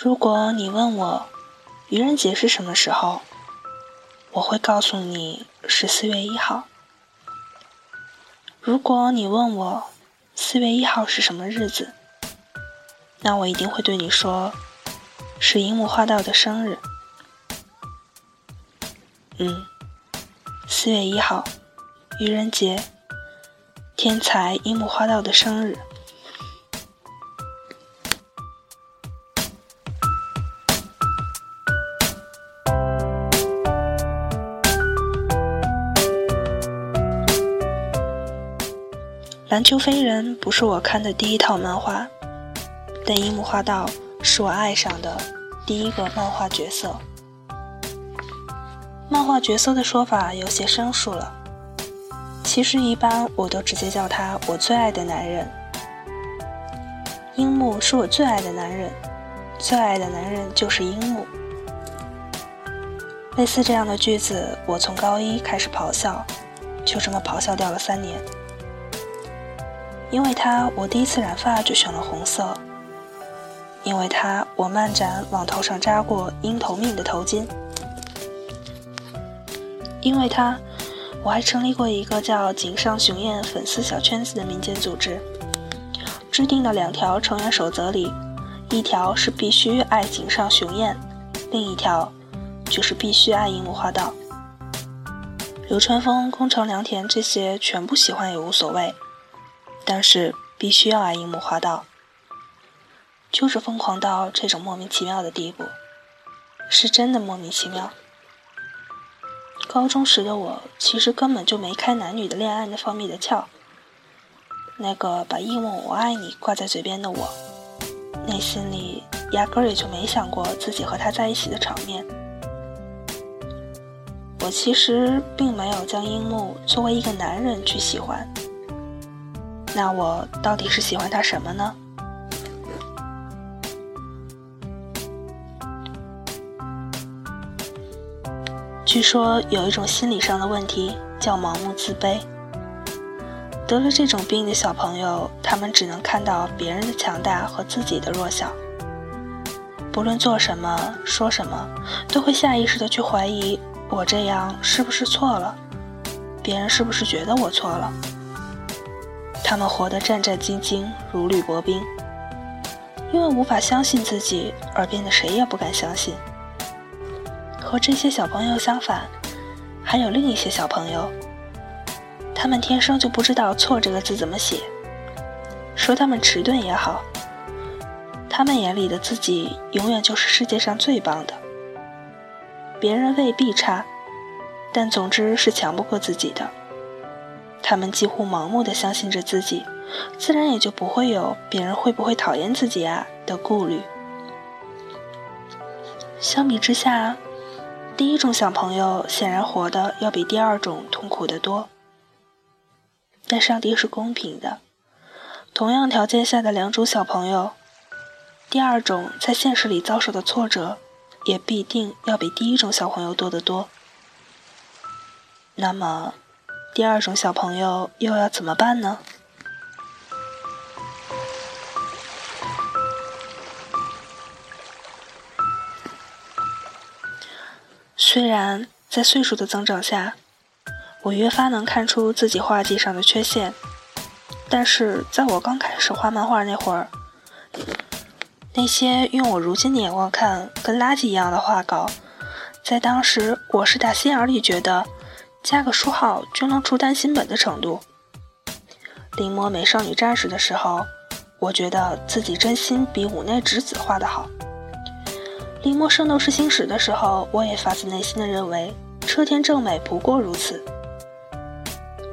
如果你问我愚人节是什么时候，我会告诉你是四月一号。如果你问我四月一号是什么日子，那我一定会对你说是樱木花道的生日。嗯，四月一号，愚人节，天才樱木花道的生日。篮球飞人不是我看的第一套漫画，但樱木花道是我爱上的第一个漫画角色。漫画角色的说法有些生疏了，其实一般我都直接叫他我最爱的男人。樱木是我最爱的男人，最爱的男人就是樱木。类似这样的句子，我从高一开始咆哮，就这么咆哮掉了三年。因为他，我第一次染发就选了红色。因为他，我漫展往头上扎过鹰头命的头巾。因为他，我还成立过一个叫“井上雄彦粉丝小圈子”的民间组织，制定的两条成员守则里，一条是必须爱井上雄彦，另一条就是必须爱樱木花道。流川枫、宫城良田这些全部喜欢也无所谓。但是必须要爱樱木花道，就是疯狂到这种莫名其妙的地步，是真的莫名其妙。高中时的我其实根本就没开男女的恋爱那方面的窍，那个把樱木我爱你挂在嘴边的我，内心里压根儿也就没想过自己和他在一起的场面。我其实并没有将樱木作为一个男人去喜欢。那我到底是喜欢他什么呢？据说有一种心理上的问题叫盲目自卑。得了这种病的小朋友，他们只能看到别人的强大和自己的弱小。不论做什么、说什么，都会下意识的去怀疑：我这样是不是错了？别人是不是觉得我错了？他们活得战战兢兢，如履薄冰，因为无法相信自己而变得谁也不敢相信。和这些小朋友相反，还有另一些小朋友，他们天生就不知道“错”这个字怎么写。说他们迟钝也好，他们眼里的自己永远就是世界上最棒的。别人未必差，但总之是强不过自己的。他们几乎盲目的相信着自己，自然也就不会有别人会不会讨厌自己啊的顾虑。相比之下，第一种小朋友显然活得要比第二种痛苦得多。但上帝是公平的，同样条件下的两种小朋友，第二种在现实里遭受的挫折，也必定要比第一种小朋友多得多。那么。第二种小朋友又要怎么办呢？虽然在岁数的增长下，我越发能看出自己画技上的缺陷，但是在我刚开始画漫画那会儿，那些用我如今的眼光看跟垃圾一样的画稿，在当时我是打心眼里觉得。加个书号就能出单行本的程度。临摹《美少女战士》的时候，我觉得自己真心比五内直子画得好。临摹《圣斗士星矢》的时候，我也发自内心的认为车田正美不过如此。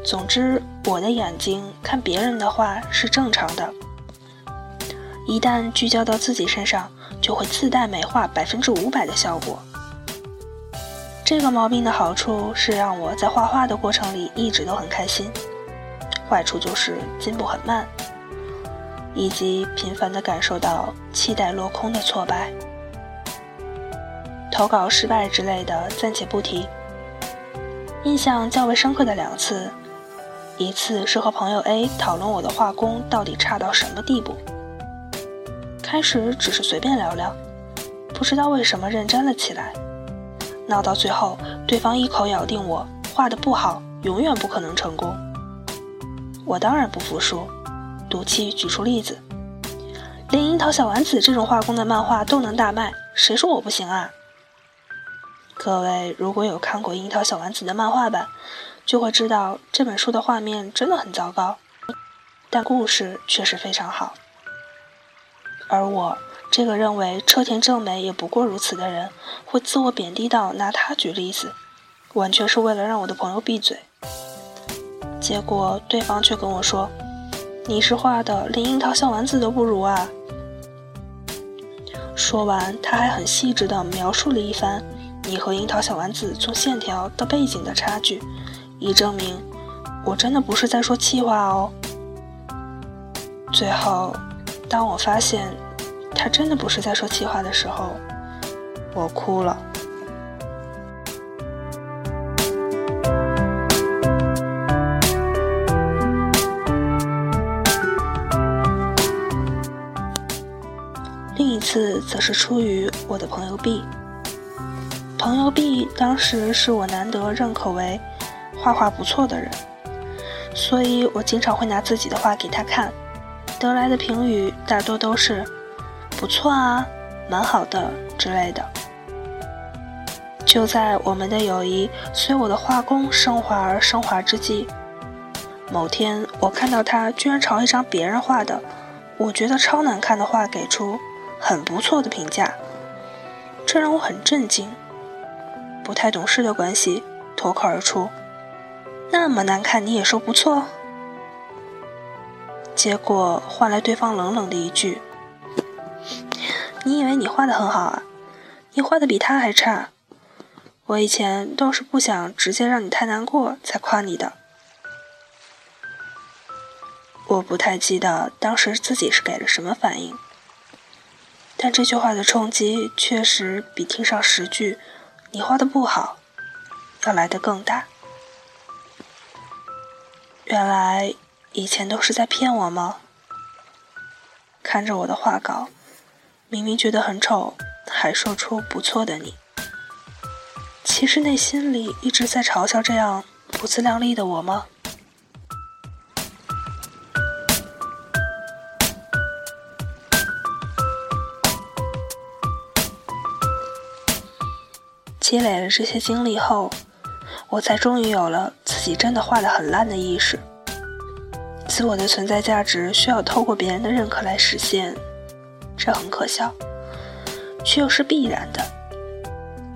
总之，我的眼睛看别人的画是正常的，一旦聚焦到自己身上，就会自带美化百分之五百的效果。这个毛病的好处是让我在画画的过程里一直都很开心，坏处就是进步很慢，以及频繁地感受到期待落空的挫败。投稿失败之类的暂且不提。印象较为深刻的两次，一次是和朋友 A 讨论我的画工到底差到什么地步，开始只是随便聊聊，不知道为什么认真了起来，闹到最后，对方一口咬定我画的不好，永远不可能成功。我当然不服输，赌气举出例子，连樱桃小丸子这种画工的漫画都能大卖，谁说我不行啊？各位如果有看过樱桃小丸子的漫画版，就会知道这本书的画面真的很糟糕，但故事确实非常好。而我这个认为车田正美也不过如此的人，会自我贬低到拿他举例子，完全是为了让我的朋友闭嘴。结果对方却跟我说：“你是画的连樱桃小丸子都不如啊！”说完，他还很细致地描述了一番你和樱桃小丸子从线条到背景的差距，以证明我真的不是在说气话哦。最后，当我发现他真的不是在说气话的时候，我哭了。另一次则是出于我的朋友 B，朋友 B 当时是我难得认可为画画不错的人，所以我经常会拿自己的画给他看，得来的评语大多都是不错啊，蛮好的之类的。就在我们的友谊随我的画工升华而升华之际，某天我看到他居然朝一张别人画的我觉得超难看的画给出。很不错的评价，这让我很震惊。不太懂事的关系脱口而出：“那么难看你也说不错？”结果换来对方冷冷的一句：“你以为你画的很好啊？你画的比他还差。我以前都是不想直接让你太难过才夸你的。”我不太记得当时自己是给了什么反应。但这句话的冲击确实比听上十句“你画的不好”要来得更大。原来以前都是在骗我吗？看着我的画稿，明明觉得很丑，还说出不错的你，其实内心里一直在嘲笑这样不自量力的我吗？积累了这些经历后，我才终于有了自己真的画的很烂的意识。自我的存在价值需要透过别人的认可来实现，这很可笑，却又是必然的。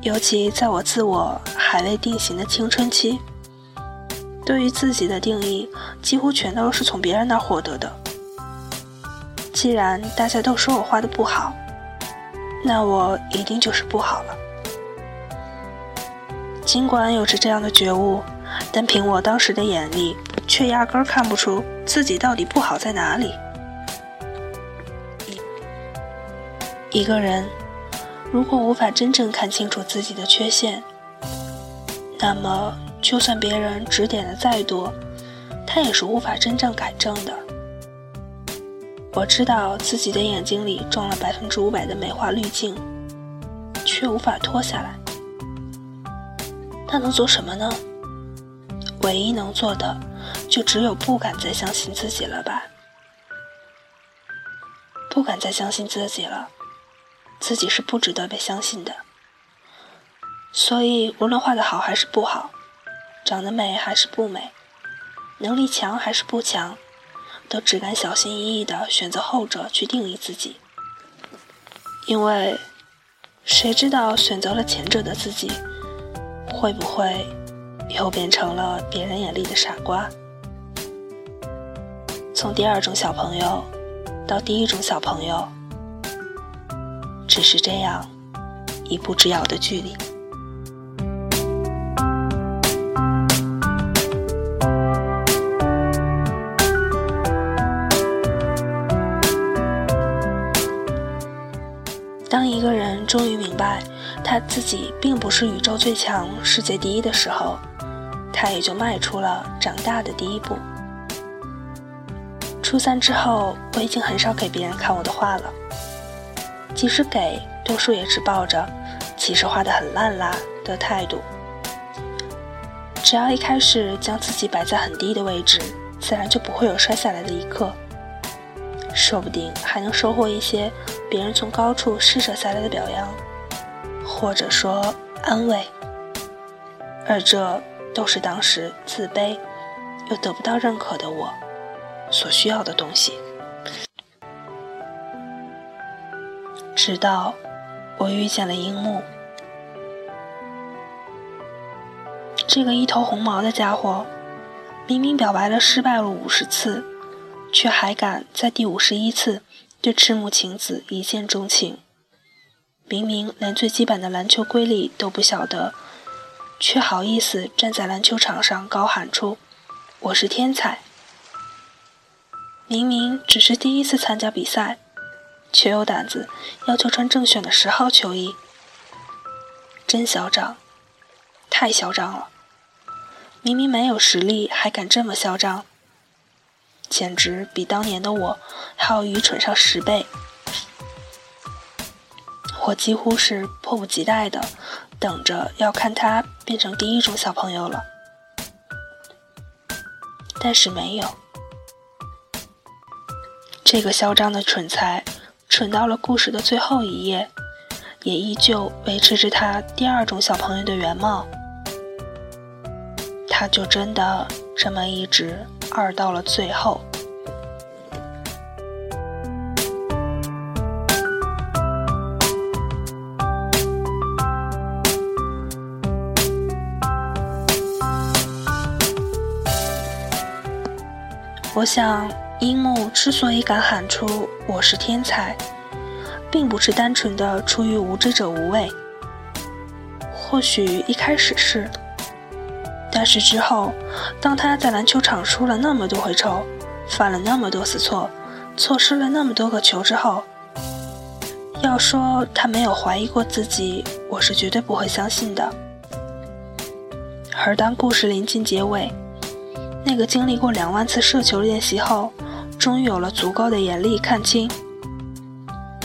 尤其在我自我还未定型的青春期，对于自己的定义几乎全都是从别人那获得的。既然大家都说我画的不好，那我一定就是不好了。尽管有着这样的觉悟，但凭我当时的眼力，却压根儿看不出自己到底不好在哪里。一个人如果无法真正看清楚自己的缺陷，那么就算别人指点的再多，他也是无法真正改正的。我知道自己的眼睛里装了百分之五百的美化滤镜，却无法脱下来。他能做什么呢？唯一能做的，就只有不敢再相信自己了吧？不敢再相信自己了，自己是不值得被相信的。所以，无论画的好还是不好，长得美还是不美，能力强还是不强，都只敢小心翼翼地选择后者去定义自己。因为，谁知道选择了前者的自己？会不会又变成了别人眼里的傻瓜？从第二种小朋友到第一种小朋友，只是这样一步之遥的距离。当一个人终于明白。他自己并不是宇宙最强、世界第一的时候，他也就迈出了长大的第一步。初三之后，我已经很少给别人看我的画了，即使给，多数也只抱着“其实画的很烂啦”的态度。只要一开始将自己摆在很低的位置，自然就不会有摔下来的一刻，说不定还能收获一些别人从高处施舍下来的表扬，或者说安慰。而这都是当时自卑又得不到认可的我所需要的东西。直到我遇见了樱木，这个一头红毛的家伙，明明表白了失败了五十次，却还敢在第五十一次对赤木晴子一见钟情。明明连最基本的篮球规律都不晓得。却好意思站在篮球场上高喊出“我是天才”。明明只是第一次参加比赛，却有胆子要求穿正选的十号球衣，真嚣张，太嚣张了！明明没有实力，还敢这么嚣张，简直比当年的我还要愚蠢上十倍。我几乎是迫不及待的。等着要看他变成第一种小朋友了，但是没有。这个嚣张的蠢材，蠢到了故事的最后一页，也依旧维持着他第二种小朋友的原貌。他就真的这么一直二到了最后。我想，樱木之所以敢喊出“我是天才”，并不是单纯的出于无知者无畏。或许一开始是，但是之后，当他在篮球场输了那么多回丑，犯了那么多次错，错失了那么多个球之后，要说他没有怀疑过自己，我是绝对不会相信的。而当故事临近结尾，那个经历过两万次射球练习后，终于有了足够的眼力看清，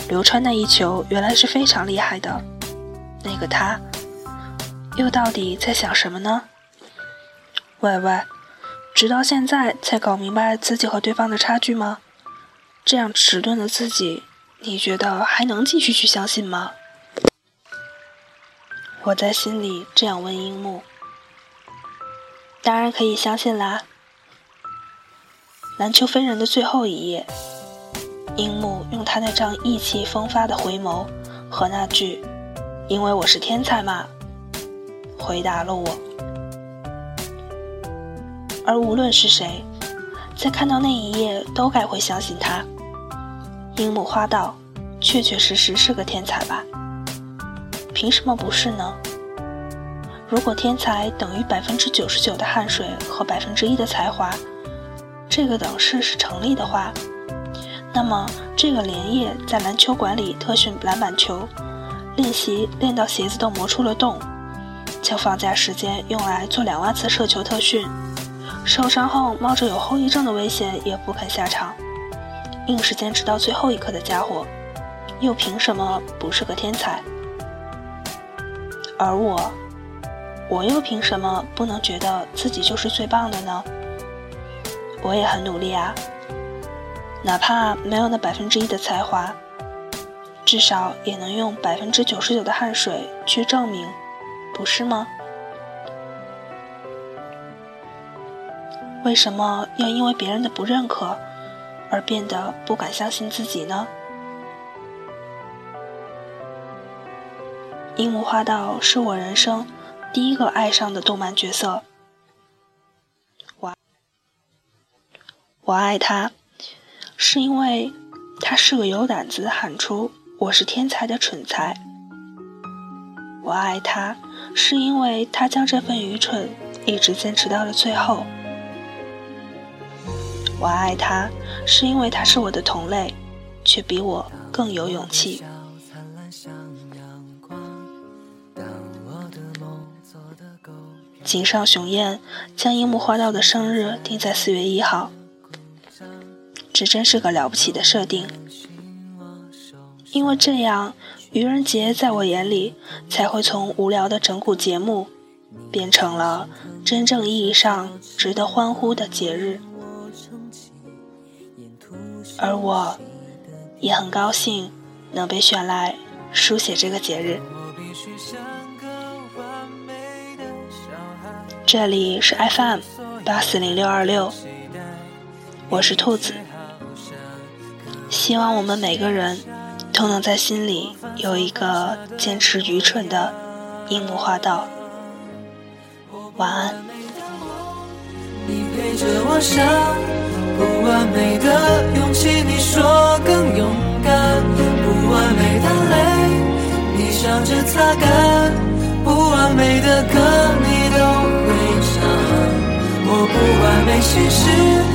流川那一球原来是非常厉害的。那个他，又到底在想什么呢？喂喂，直到现在才搞明白自己和对方的差距吗？这样迟钝的自己，你觉得还能继续去相信吗？我在心里这样问樱木。当然可以相信啦！篮球飞人的最后一页，樱木用他那张意气风发的回眸和那句“因为我是天才嘛”，回答了我。而无论是谁，在看到那一页，都该会相信他。樱木花道确确实实是个天才吧？凭什么不是呢？如果天才等于百分之九十九的汗水和百分之一的才华，这个等式是成立的话，那么这个连夜在篮球馆里特训篮板球，练习练到鞋子都磨出了洞，将放假时间用来做两万次射球特训，受伤后冒着有后遗症的危险也不肯下场，硬是坚持到最后一刻的家伙，又凭什么不是个天才？而我。我又凭什么不能觉得自己就是最棒的呢？我也很努力啊，哪怕没有那百分之一的才华，至少也能用百分之九十九的汗水去证明，不是吗？为什么要因为别人的不认可而变得不敢相信自己呢？樱木花道是我人生。第一个爱上的动漫角色，我爱他，是因为他是个有胆子喊出“我是天才”的蠢材。我爱他，是因为他将这份愚蠢一直坚持到了最后。我爱他，是因为他是我的同类，却比我更有勇气。井上雄彦将樱木花道的生日定在四月一号，这真是个了不起的设定，因为这样愚人节在我眼里才会从无聊的整蛊节目，变成了真正意义上值得欢呼的节日。而我，也很高兴能被选来书写这个节日。这里是 FM 八四零六二六，我是兔子。希望我们每个人都能在心里有一个坚持愚蠢的樱木花道。晚安。你陪着我想不完美的勇气，你说更勇敢。不完美的泪，你笑着擦干。不完美的歌，你都会唱。我不完美心事。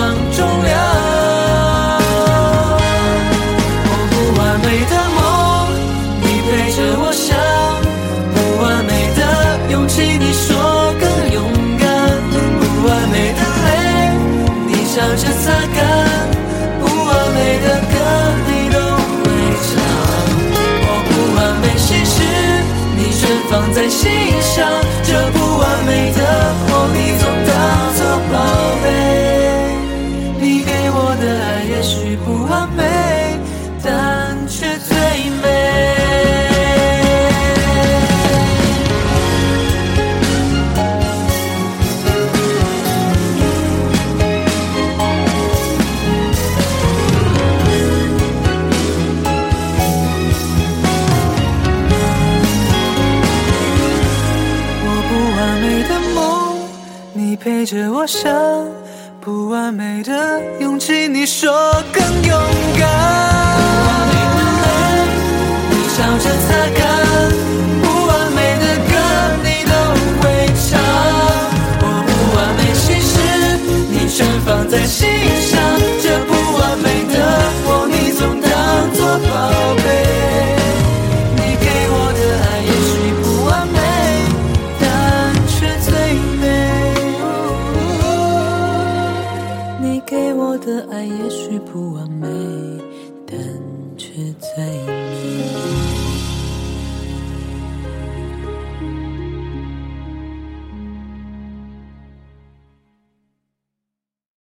上